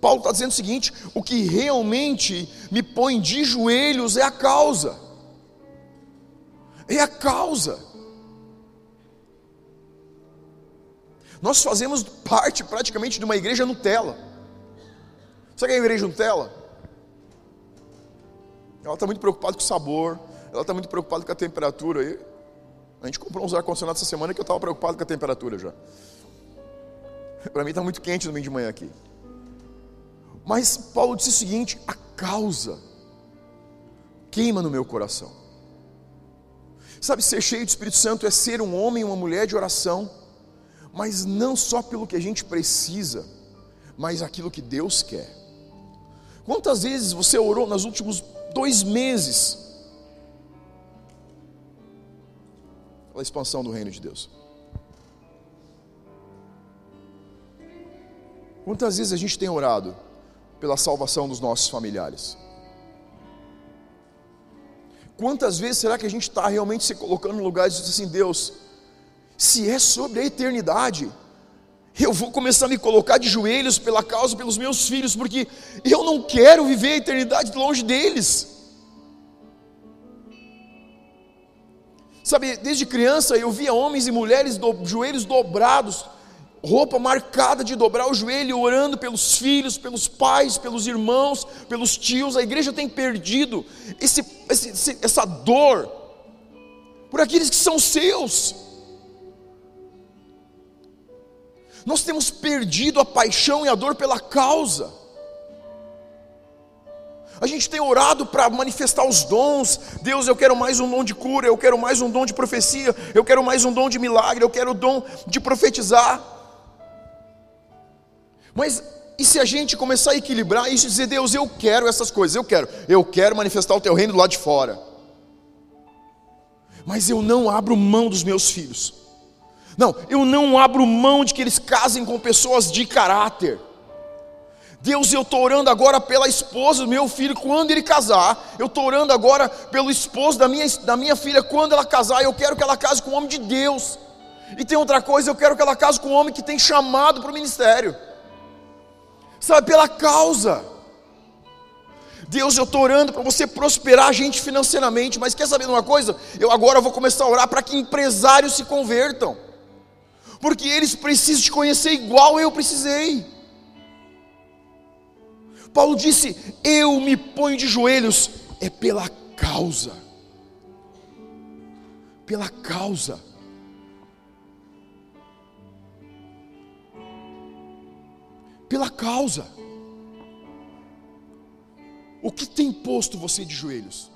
[SPEAKER 1] Paulo está dizendo o seguinte: o que realmente me põe de joelhos é a causa, é a causa. Nós fazemos parte praticamente de uma igreja Nutella. Sabe que é a igreja Nutella? Ela está muito preocupada com o sabor, ela está muito preocupada com a temperatura. A gente comprou uns ar-condicionados essa semana que eu estava preocupado com a temperatura já. Para mim está muito quente no domingo de manhã aqui. Mas Paulo disse o seguinte: a causa queima no meu coração. Sabe, ser cheio do Espírito Santo é ser um homem e uma mulher de oração, mas não só pelo que a gente precisa, mas aquilo que Deus quer. Quantas vezes você orou nos últimos dois meses pela expansão do reino de Deus. Quantas vezes a gente tem orado pela salvação dos nossos familiares? Quantas vezes será que a gente está realmente se colocando no lugar de dizer assim, Deus, se é sobre a eternidade, eu vou começar a me colocar de joelhos pela causa, pelos meus filhos, porque eu não quero viver a eternidade longe deles. Sabe, desde criança eu via homens e mulheres do, joelhos dobrados, roupa marcada de dobrar o joelho, orando pelos filhos, pelos pais, pelos irmãos, pelos tios. A igreja tem perdido esse, esse, essa dor por aqueles que são seus. Nós temos perdido a paixão e a dor pela causa. A gente tem orado para manifestar os dons. Deus, eu quero mais um dom de cura, eu quero mais um dom de profecia, eu quero mais um dom de milagre, eu quero o dom de profetizar. Mas e se a gente começar a equilibrar isso e dizer, Deus, eu quero essas coisas, eu quero, eu quero manifestar o teu reino do lado de fora. Mas eu não abro mão dos meus filhos. Não, eu não abro mão de que eles casem com pessoas de caráter. Deus, eu estou orando agora pela esposa do meu filho quando ele casar. Eu estou orando agora pelo esposo da minha, da minha filha quando ela casar. Eu quero que ela case com um homem de Deus. E tem outra coisa, eu quero que ela case com um homem que tem chamado para o ministério. Sabe, pela causa. Deus, eu estou orando para você prosperar a gente financeiramente, mas quer saber de uma coisa? Eu agora vou começar a orar para que empresários se convertam, porque eles precisam te conhecer igual eu precisei. Paulo disse: Eu me ponho de joelhos, é pela causa. Pela causa. Pela causa. O que tem posto você de joelhos?